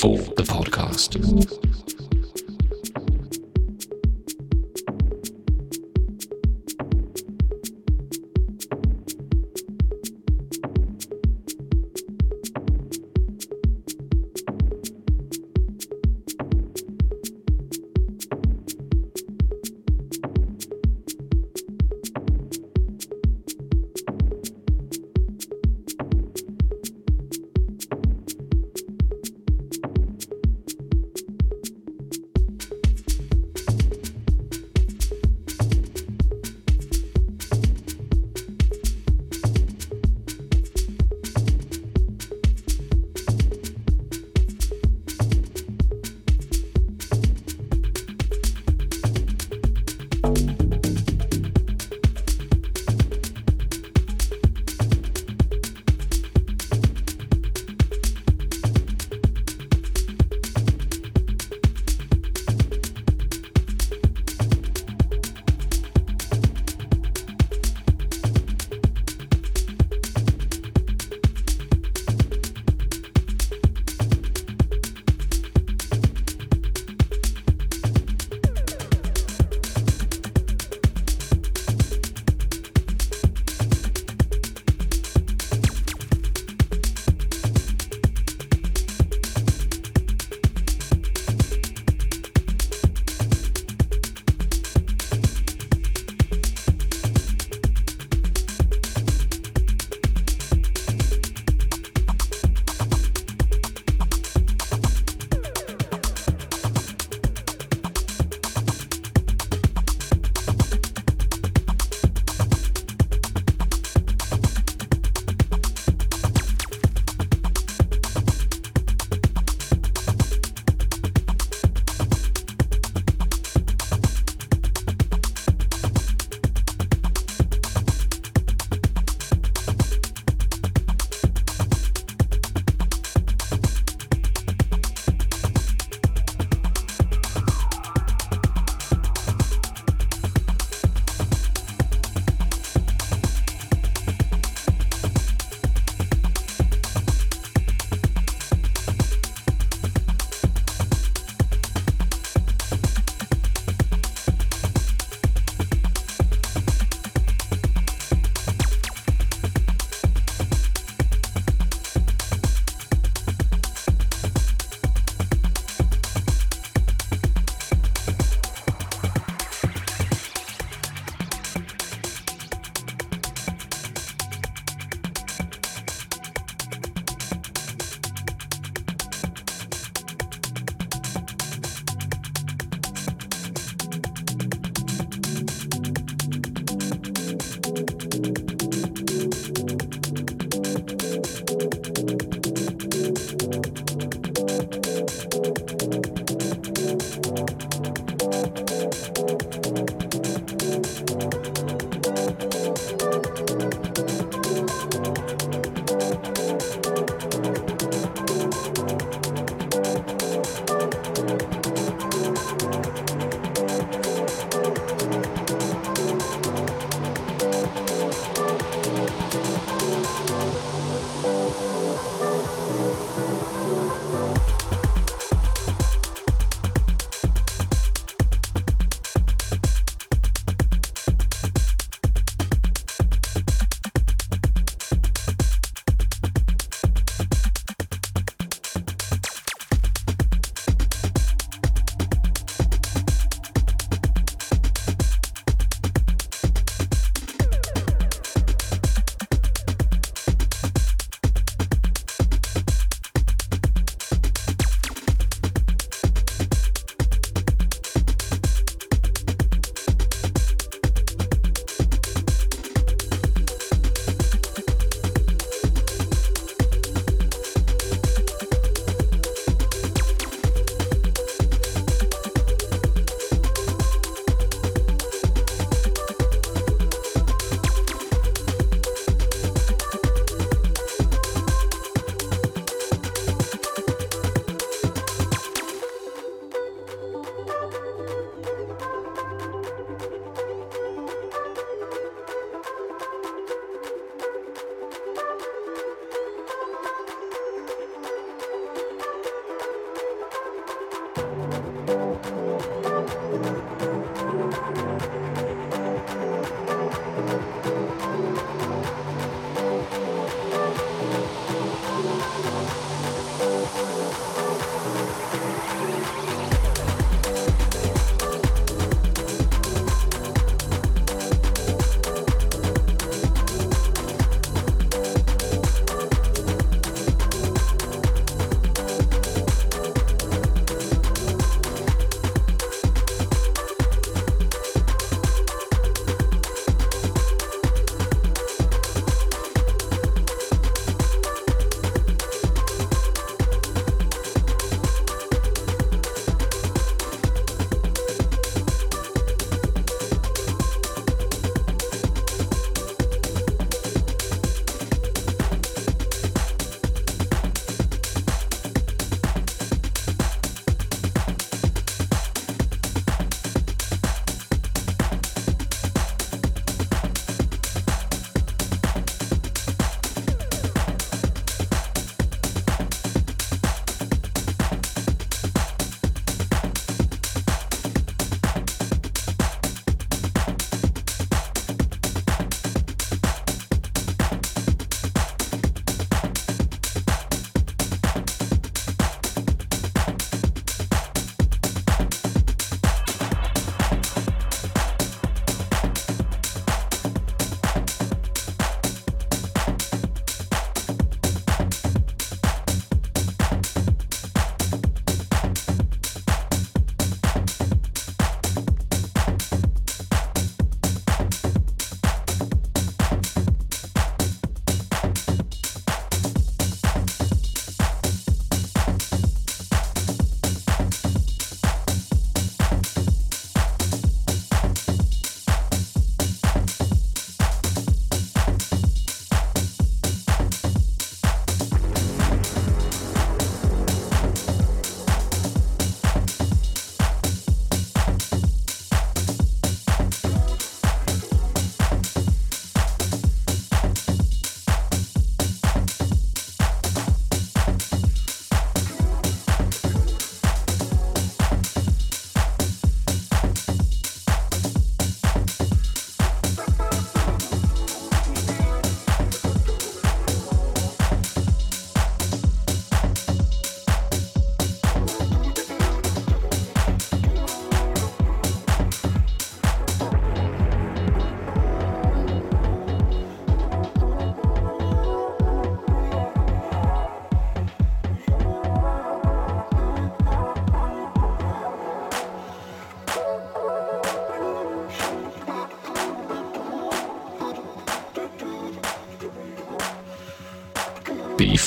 B4 the podcast.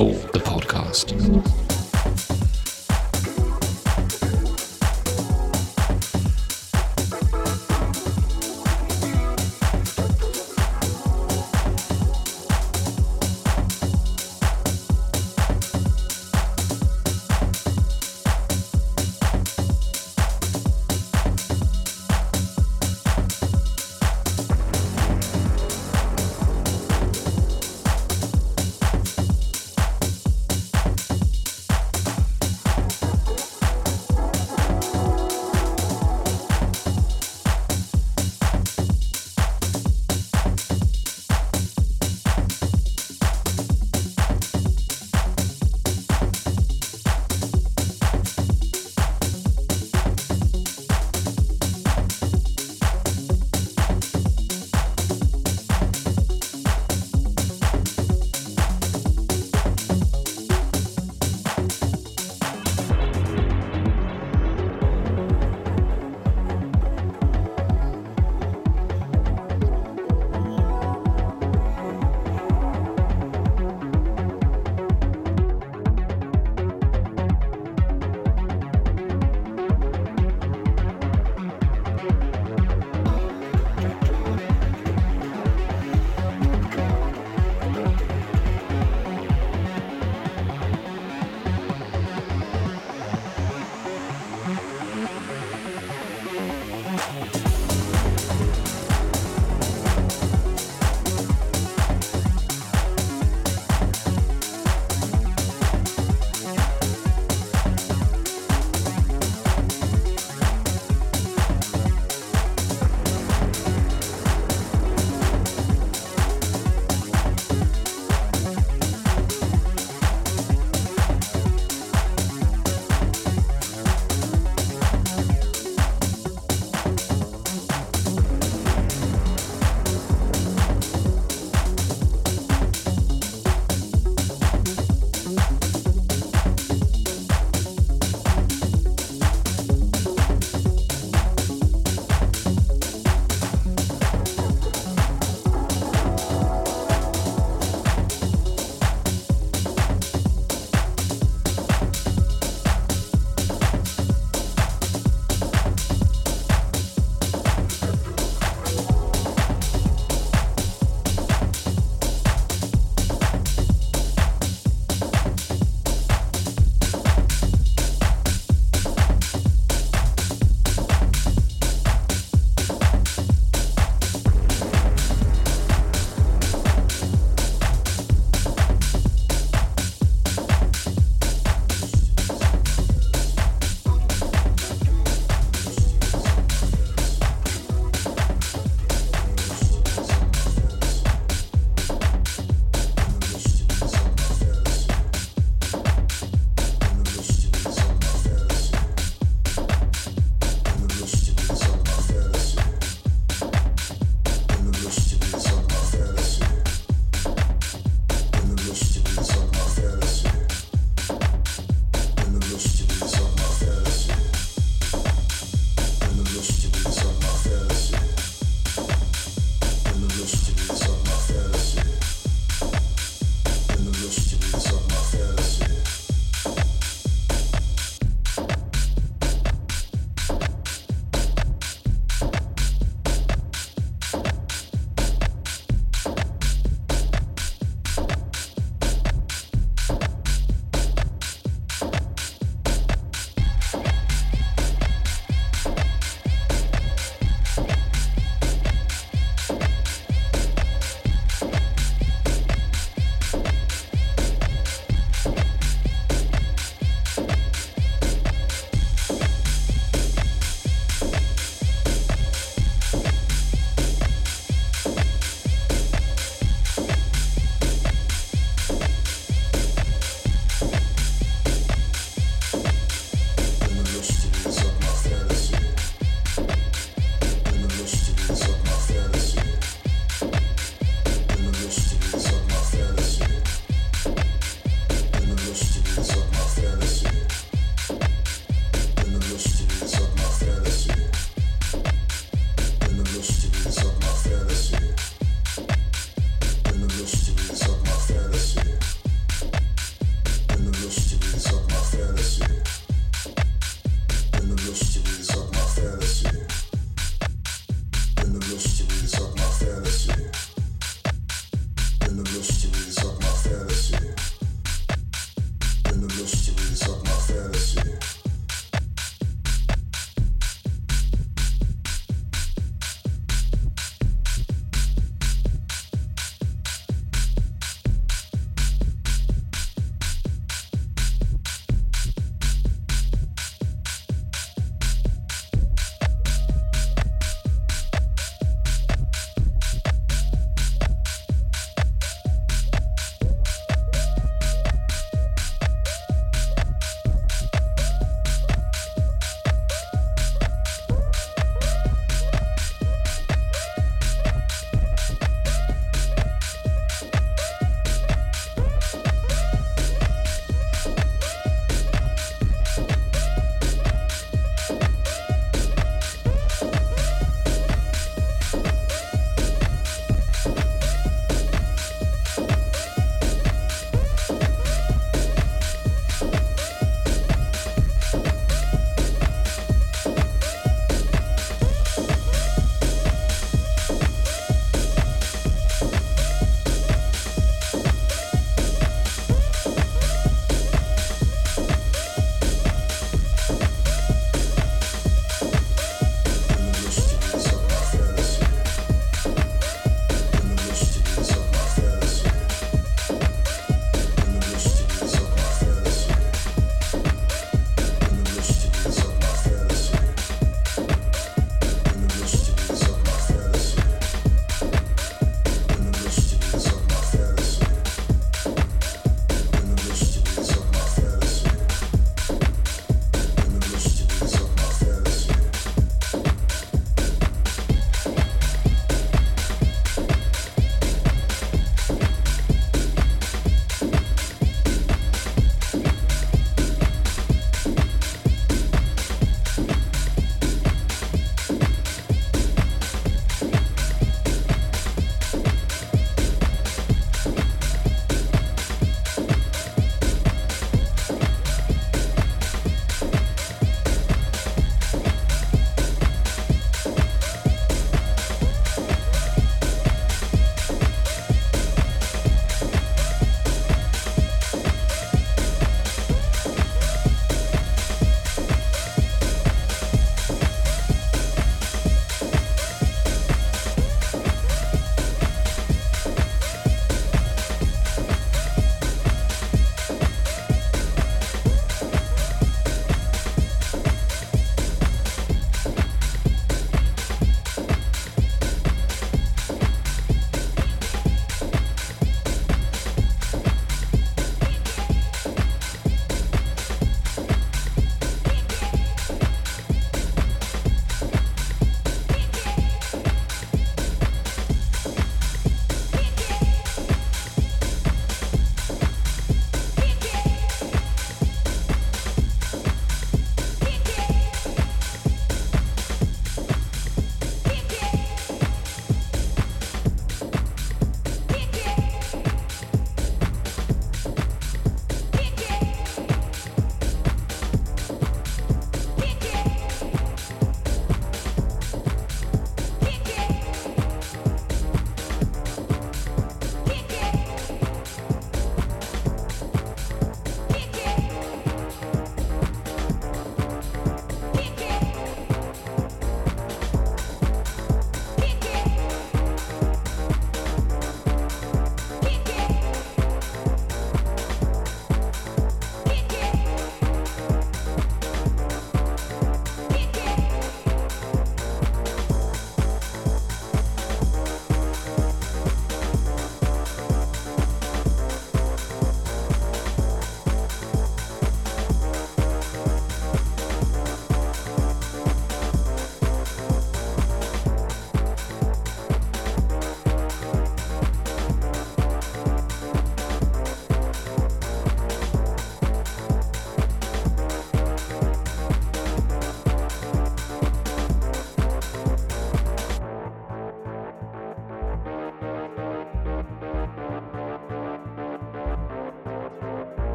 B4, the podcast.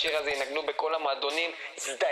השיר הזה ינגנו בכל המועדונים, הזדיינו!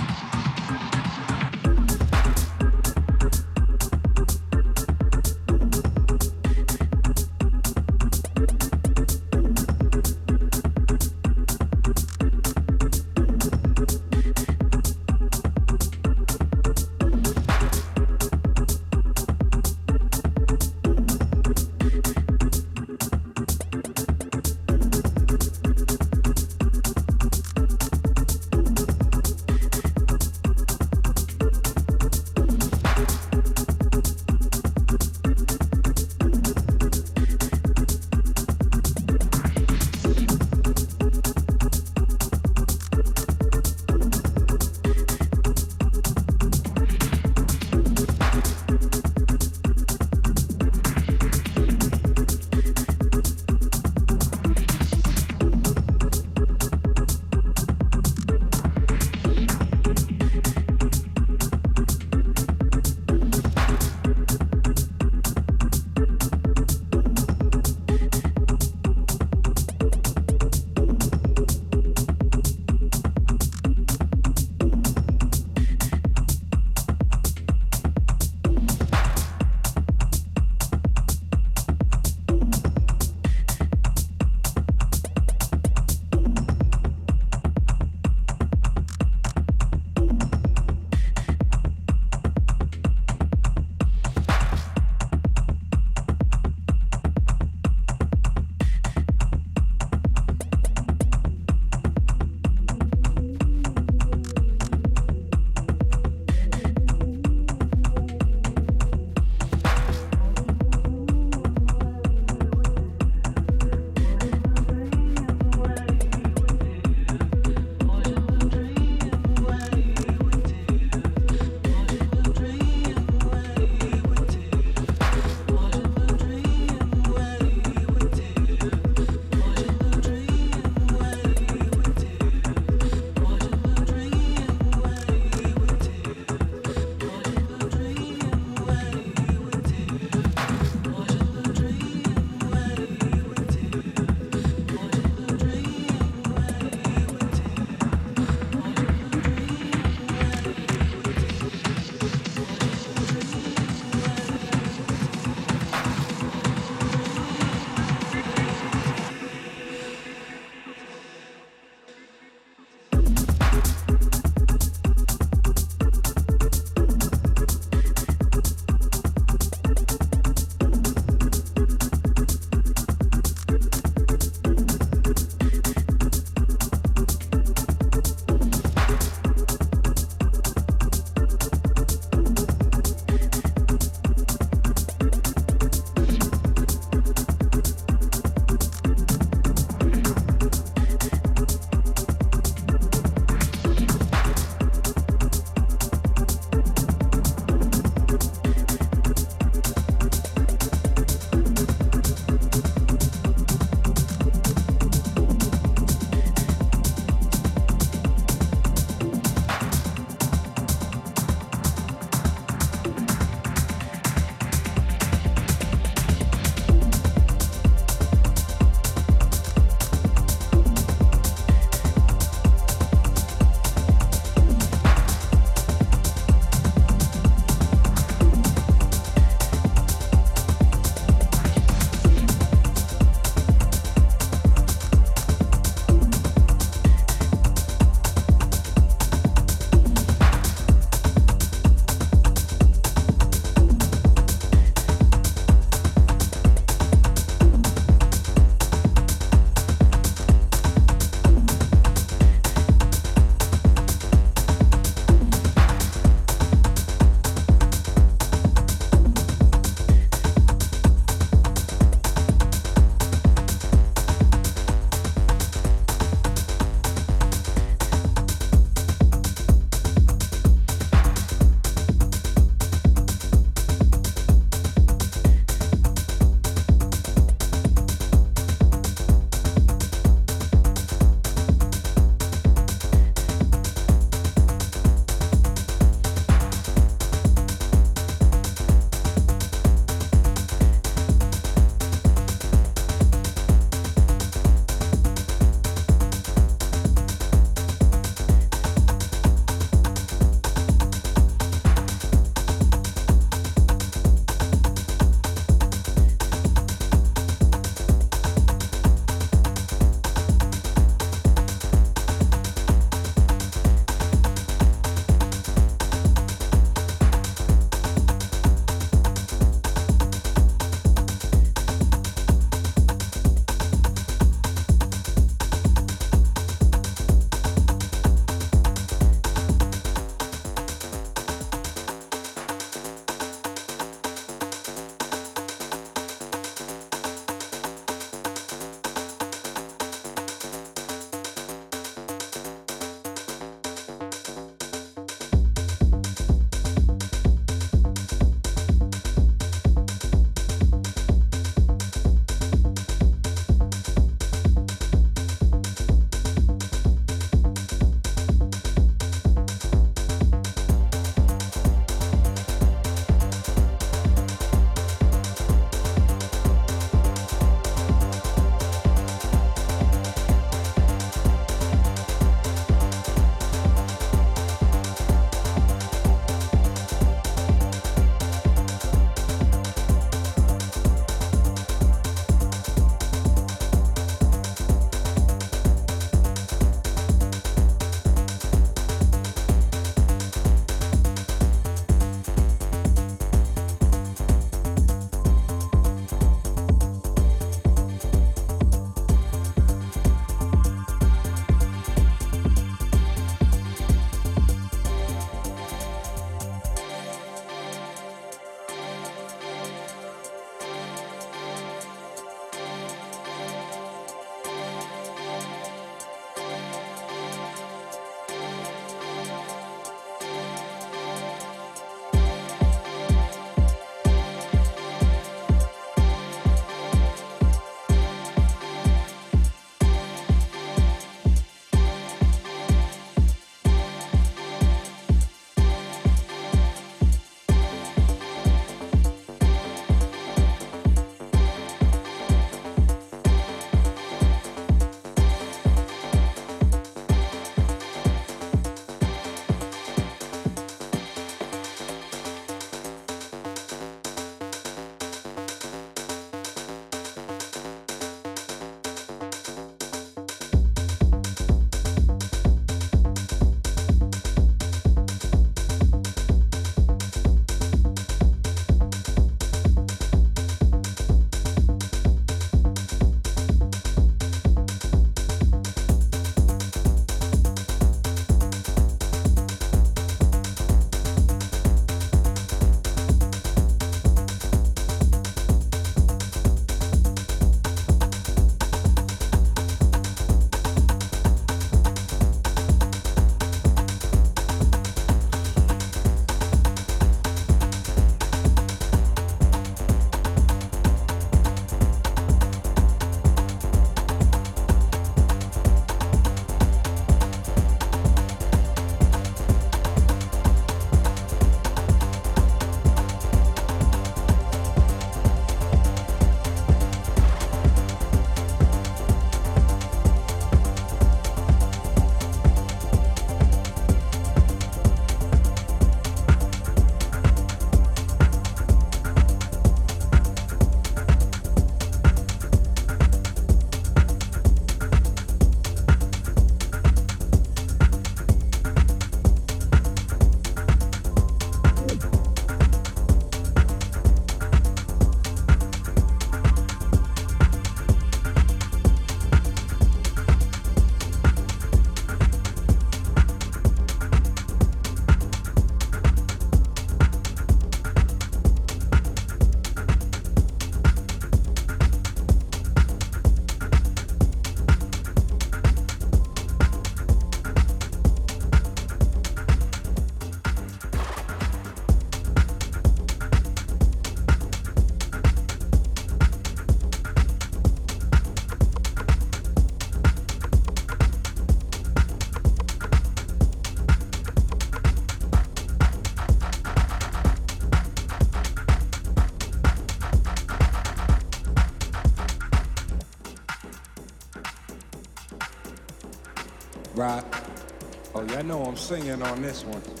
singing on this one.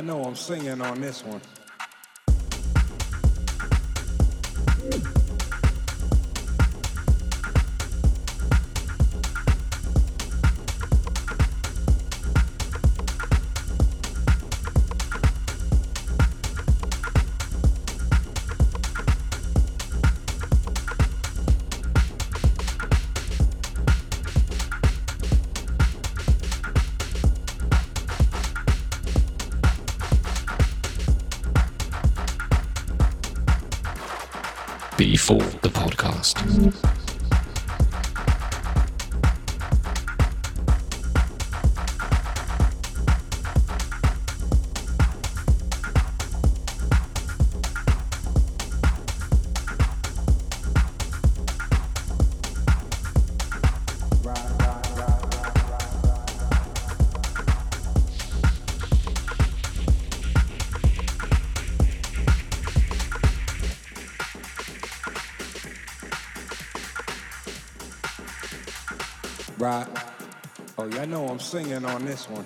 I know I'm singing on this one. fool. singing on this one.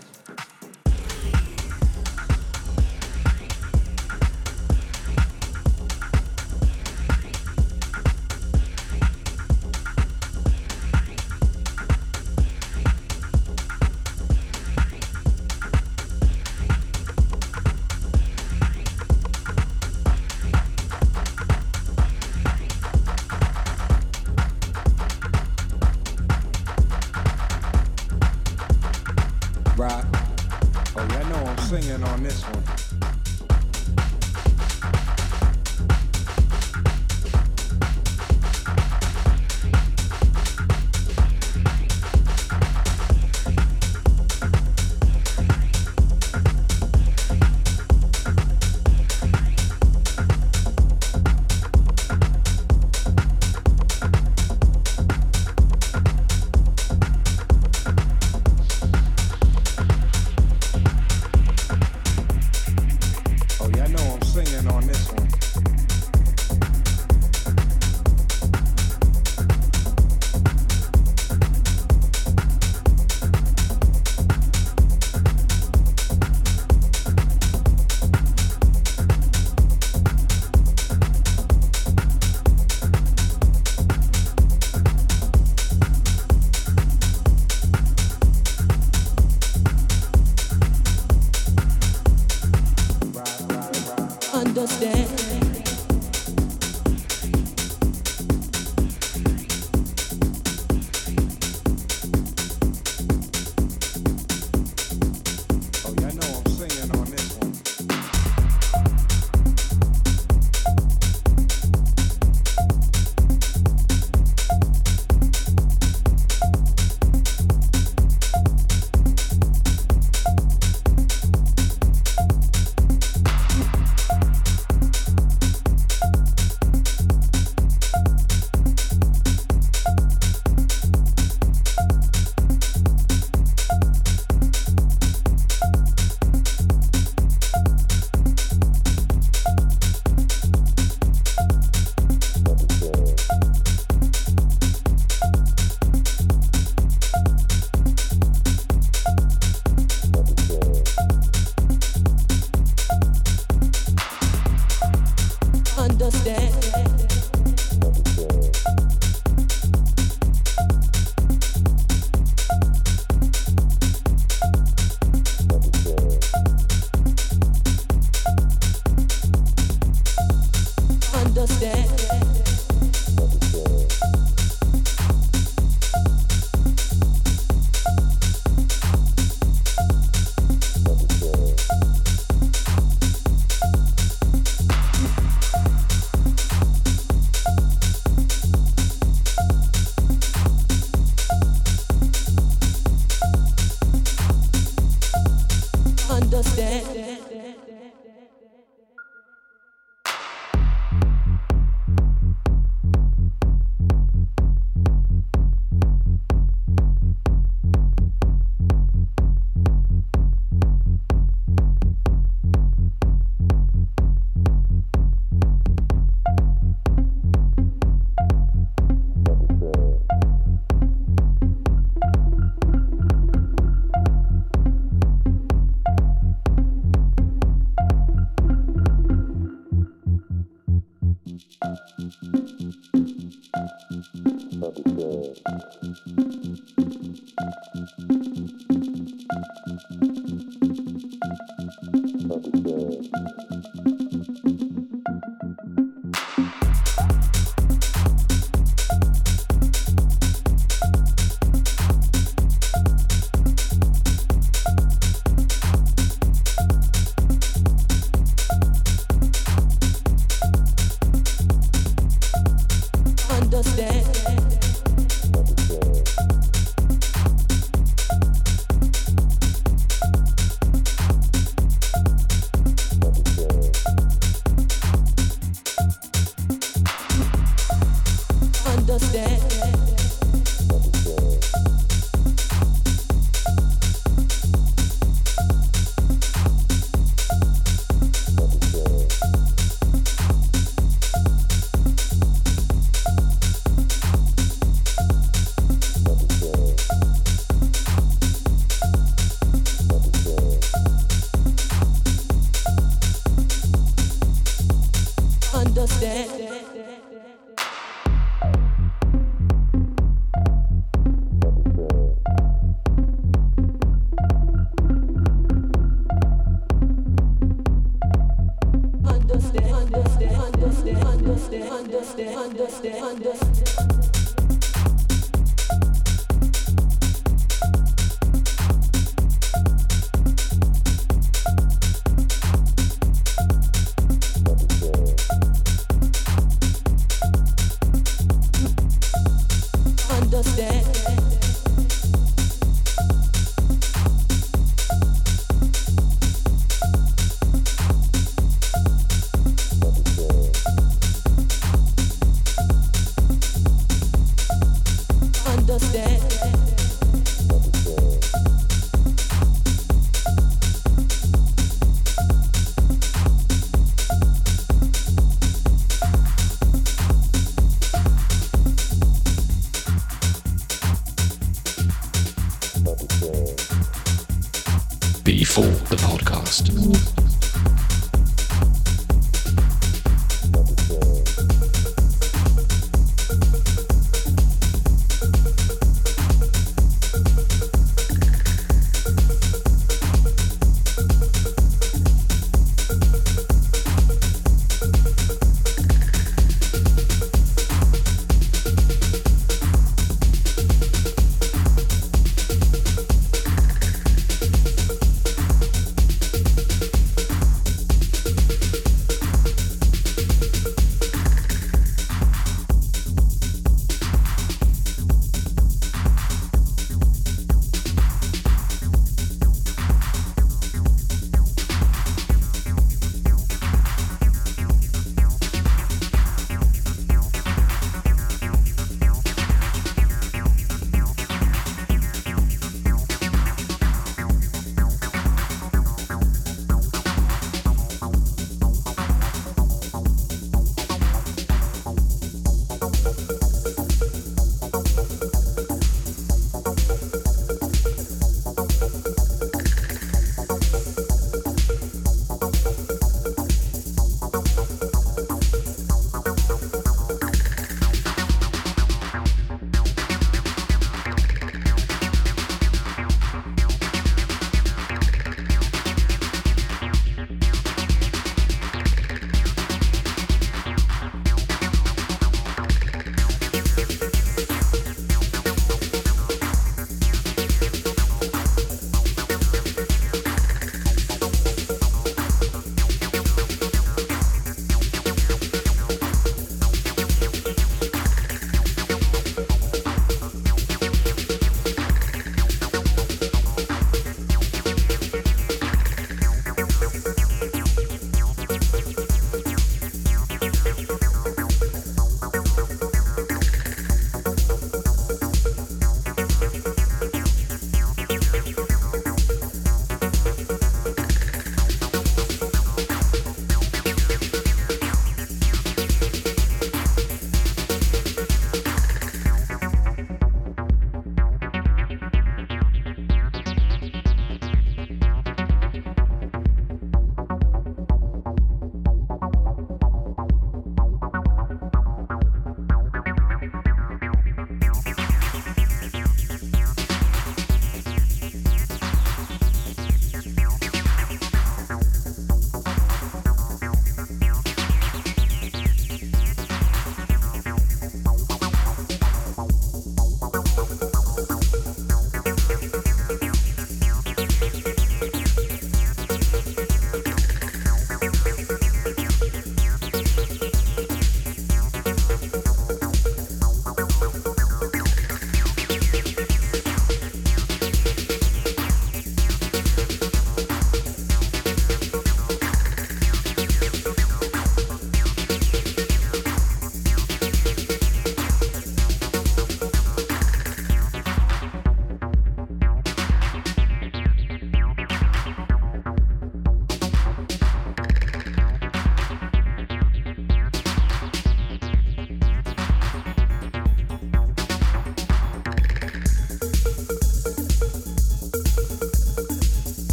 understand.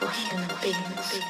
Wonderful human beings.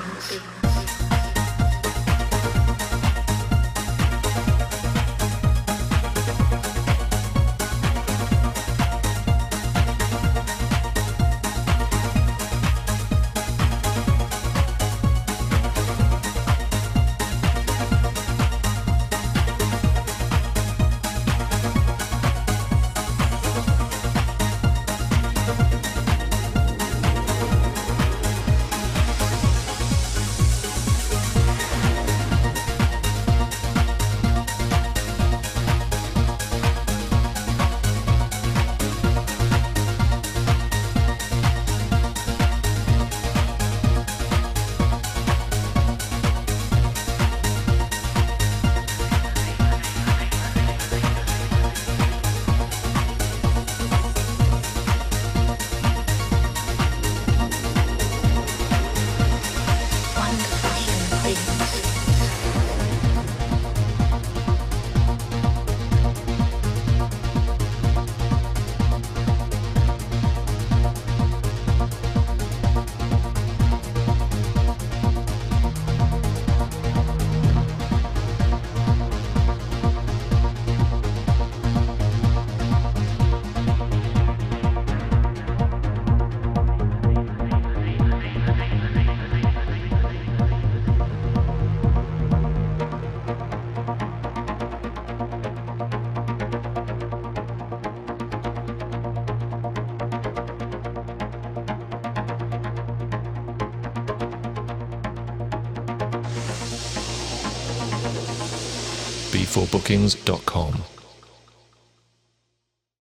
Música b4bookings.com.